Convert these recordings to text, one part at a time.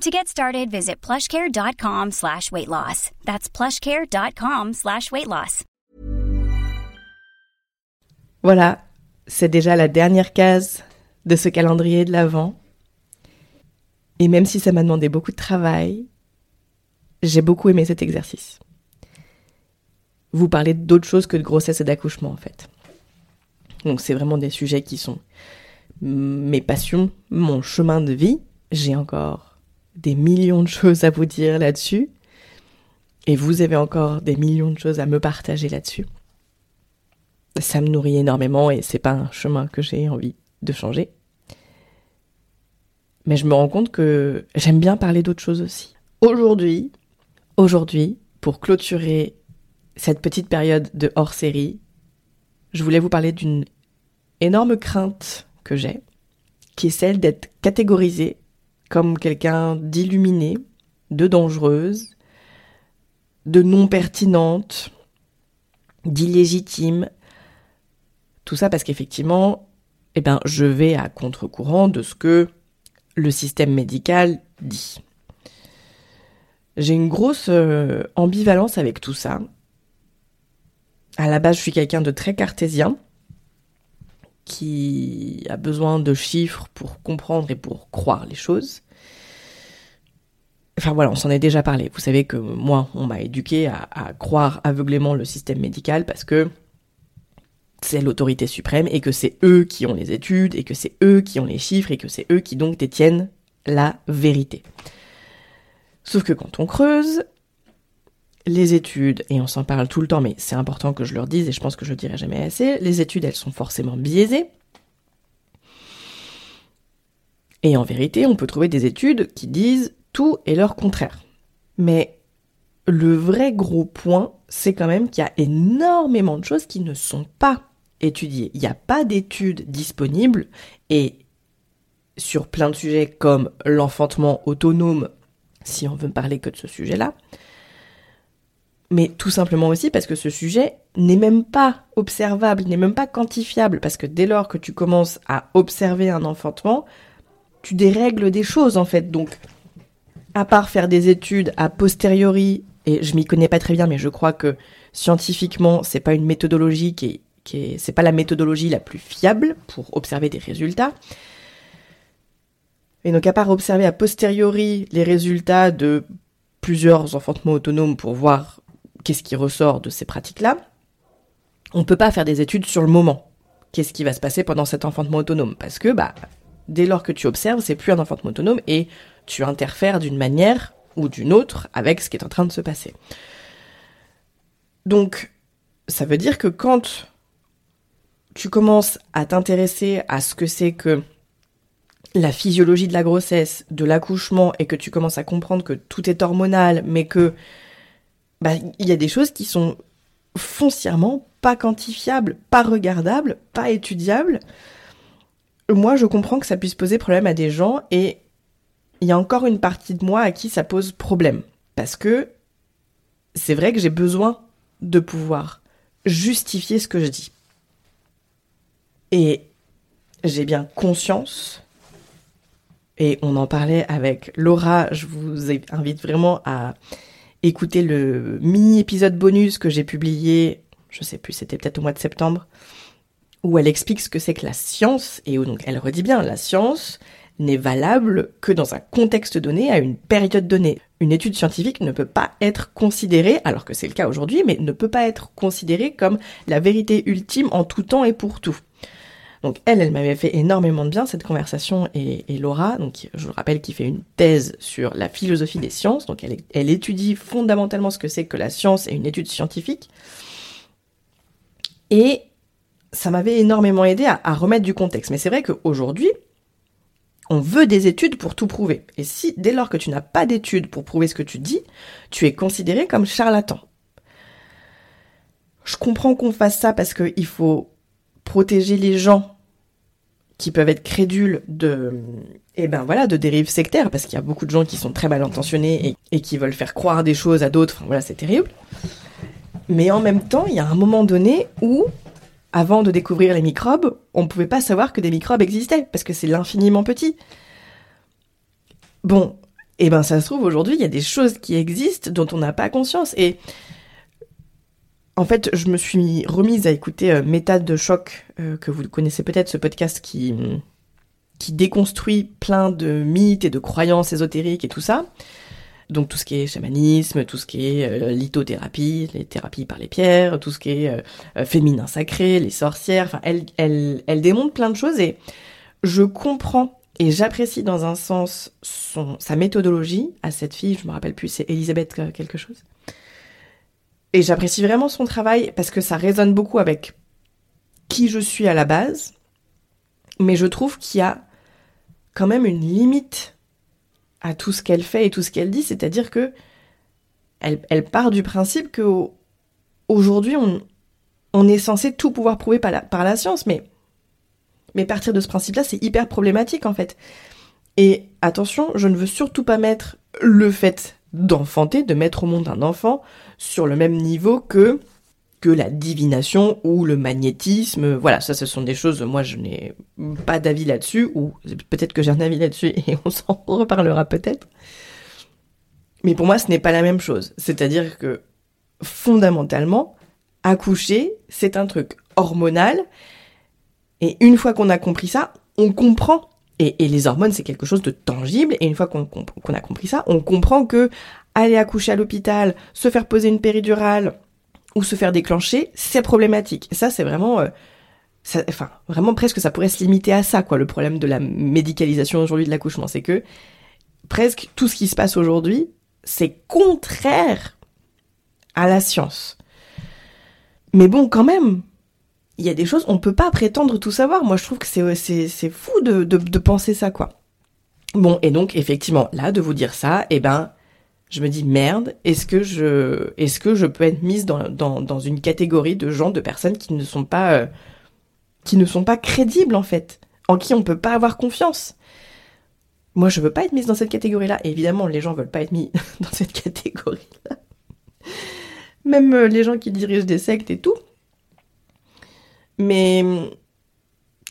To get started, visit plushcare.com slash weight loss. That's plushcare.com slash weight loss. Voilà, c'est déjà la dernière case de ce calendrier de l'Avent. Et même si ça m'a demandé beaucoup de travail, j'ai beaucoup aimé cet exercice. Vous parlez d'autre chose que de grossesse et d'accouchement en fait. Donc c'est vraiment des sujets qui sont mes passions, mon chemin de vie. J'ai encore des millions de choses à vous dire là-dessus. Et vous avez encore des millions de choses à me partager là-dessus. Ça me nourrit énormément et c'est pas un chemin que j'ai envie de changer. Mais je me rends compte que j'aime bien parler d'autres choses aussi. Aujourd'hui, aujourd'hui, pour clôturer cette petite période de hors série, je voulais vous parler d'une énorme crainte que j'ai, qui est celle d'être catégorisée comme quelqu'un d'illuminé, de dangereuse, de non pertinente, d'illégitime. Tout ça parce qu'effectivement, eh ben, je vais à contre-courant de ce que le système médical dit. J'ai une grosse euh, ambivalence avec tout ça. À la base, je suis quelqu'un de très cartésien qui a besoin de chiffres pour comprendre et pour croire les choses. Enfin voilà, on s'en est déjà parlé. Vous savez que moi, on m'a éduqué à, à, croire aveuglément le système médical parce que c'est l'autorité suprême et que c'est eux qui ont les études et que c'est eux qui ont les chiffres et que c'est eux qui donc détiennent la vérité. Sauf que quand on creuse, les études, et on s'en parle tout le temps, mais c'est important que je leur dise, et je pense que je le dirai jamais assez, les études, elles sont forcément biaisées. Et en vérité, on peut trouver des études qui disent tout et leur contraire. Mais le vrai gros point, c'est quand même qu'il y a énormément de choses qui ne sont pas étudiées. Il n'y a pas d'études disponibles, et sur plein de sujets comme l'enfantement autonome, si on veut parler que de ce sujet-là, mais tout simplement aussi parce que ce sujet n'est même pas observable, n'est même pas quantifiable, parce que dès lors que tu commences à observer un enfantement, tu dérègles des choses en fait. Donc, à part faire des études a posteriori, et je m'y connais pas très bien, mais je crois que scientifiquement, c'est pas une méthodologie qui est, c'est pas la méthodologie la plus fiable pour observer des résultats. Et donc, à part observer a posteriori les résultats de plusieurs enfantements autonomes pour voir qu'est-ce qui ressort de ces pratiques-là, on ne peut pas faire des études sur le moment. Qu'est-ce qui va se passer pendant cet enfantement autonome? Parce que, bah, dès lors que tu observes, c'est plus un enfantement autonome et tu interfères d'une manière ou d'une autre avec ce qui est en train de se passer. Donc, ça veut dire que quand tu commences à t'intéresser à ce que c'est que la physiologie de la grossesse, de l'accouchement, et que tu commences à comprendre que tout est hormonal, mais que bah, il y a des choses qui sont foncièrement pas quantifiables, pas regardables, pas étudiables. Moi, je comprends que ça puisse poser problème à des gens et il y a encore une partie de moi à qui ça pose problème. Parce que c'est vrai que j'ai besoin de pouvoir justifier ce que je dis. Et j'ai bien conscience, et on en parlait avec Laura, je vous invite vraiment à écouter le mini-épisode bonus que j'ai publié, je sais plus, c'était peut-être au mois de septembre, où elle explique ce que c'est que la science, et où donc elle redit bien, la science n'est valable que dans un contexte donné, à une période donnée. Une étude scientifique ne peut pas être considérée, alors que c'est le cas aujourd'hui, mais ne peut pas être considérée comme la vérité ultime en tout temps et pour tout. Donc elle, elle m'avait fait énormément de bien cette conversation et, Laura, donc je vous rappelle, qui fait une thèse sur la philosophie des sciences, donc elle, étudie fondamentalement ce que c'est que la science et une étude scientifique. Et ça m'avait énormément aidé à, à, remettre du contexte. Mais c'est vrai qu'aujourd'hui, on veut des études pour tout prouver. Et si, dès lors que tu n'as pas d'études pour prouver ce que tu dis, tu es considéré comme charlatan. Je comprends qu'on fasse ça parce qu'il faut protéger les gens qui peuvent être crédules de, eh ben voilà, de dérives sectaires, parce qu'il y a beaucoup de gens qui sont très mal intentionnés et, qui veulent faire croire des choses à d'autres. Voilà, c'est terrible. Mais en même temps, il y a un moment donné où, avant de découvrir les microbes, on ne pouvait pas savoir que des microbes existaient, parce que c'est l'infiniment petit. Bon, eh ben ça se trouve aujourd'hui, il y a des choses qui existent dont on n'a pas conscience. Et en fait, je me suis remise à écouter euh, Méthode de choc, euh, que vous connaissez peut-être, ce podcast qui, qui déconstruit plein de mythes et de croyances ésotériques et tout ça. Donc tout ce qui est chamanisme, tout ce qui est euh, lithothérapie, les thérapies par les pierres, tout ce qui est féminin sacré, les sorcières. Enfin, elle, elle, elle démontre plein de choses et je comprends et j'apprécie dans un sens son, sa méthodologie à cette fille. Je me rappelle plus, c'est Elisabeth quelque chose. Et j'apprécie vraiment son travail parce que ça résonne beaucoup avec qui je suis à la base. Mais je trouve qu'il y a quand même une limite à tout ce qu'elle fait et tout ce qu'elle dit. C'est-à-dire que elle, part du principe que aujourd'hui on, est censé tout pouvoir prouver par la, par la science. Mais, mais partir de ce principe-là, c'est hyper problématique en fait. Et attention, je ne veux surtout pas mettre le fait d'enfanter, de mettre au monde un enfant sur le même niveau que que la divination ou le magnétisme. Voilà, ça ce sont des choses, moi je n'ai pas d'avis là-dessus, ou peut-être que j'ai un avis là-dessus et on s'en reparlera peut-être. Mais pour moi ce n'est pas la même chose. C'est-à-dire que fondamentalement, accoucher, c'est un truc hormonal, et une fois qu'on a compris ça, on comprend et, les hormones, c'est quelque chose de tangible. Et une fois qu'on a compris ça, on comprend que aller accoucher à l'hôpital, se faire poser une péridurale ou se faire déclencher, c'est problématique. Ça, c'est vraiment, euh, enfin, vraiment presque, ça pourrait se limiter à ça, quoi. Le problème de la médicalisation aujourd'hui de l'accouchement, c'est que presque tout ce qui se passe aujourd'hui, c'est contraire à la science. Mais bon, quand même, il y a des choses, on peut pas prétendre tout savoir. Moi, je trouve que c'est, c'est, c'est fou de, penser ça, quoi. Bon, et donc, effectivement, là, de vous dire ça, eh ben, je me dis, merde, est-ce que je, peux être mise dans, une catégorie de gens, de personnes qui ne sont pas, euh, qui ne sont pas crédibles, en fait, en qui on peut pas avoir confiance? Moi, je veux pas être mise dans cette catégorie-là. Et évidemment, les gens veulent pas être mis dans cette catégorie-là. Même euh, les gens qui dirigent des sectes et tout. Mais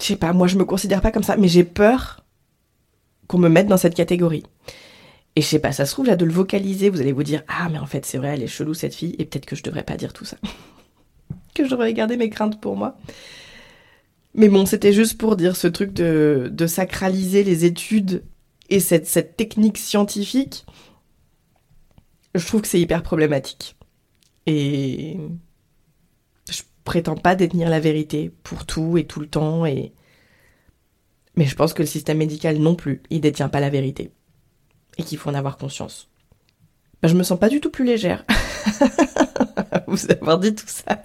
je sais pas, moi je me considère pas comme ça, mais j'ai peur qu'on me mette dans cette catégorie. Et je sais pas, ça se trouve là de le vocaliser, vous allez vous dire ah mais en fait c'est vrai, elle est chelou cette fille et peut-être que je devrais pas dire tout ça. que je devrais garder mes craintes pour moi. Mais bon, c'était juste pour dire ce truc de, de sacraliser les études et cette, cette technique scientifique. Je trouve que c'est hyper problématique. Et prétend pas détenir la vérité pour tout et tout le temps et mais je pense que le système médical non plus, il détient pas la vérité et qu'il faut en avoir conscience. Ben, je me sens pas du tout plus légère. vous avoir dit tout ça.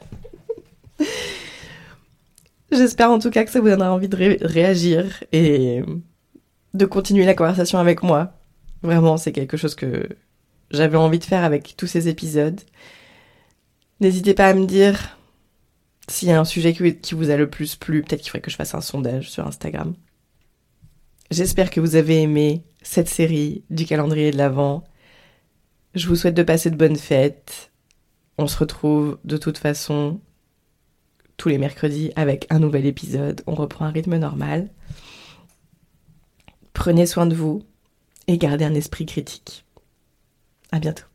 J'espère en tout cas que ça vous donnera envie de réagir et de continuer la conversation avec moi. Vraiment, c'est quelque chose que j'avais envie de faire avec tous ces épisodes. N'hésitez pas à me dire s'il y a un sujet qui vous a le plus plu, peut-être qu'il faudrait que je fasse un sondage sur Instagram. J'espère que vous avez aimé cette série du calendrier de l'Avent. Je vous souhaite de passer de bonnes fêtes. On se retrouve de toute façon tous les mercredis avec un nouvel épisode. On reprend un rythme normal. Prenez soin de vous et gardez un esprit critique. À bientôt.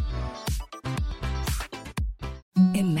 Imagine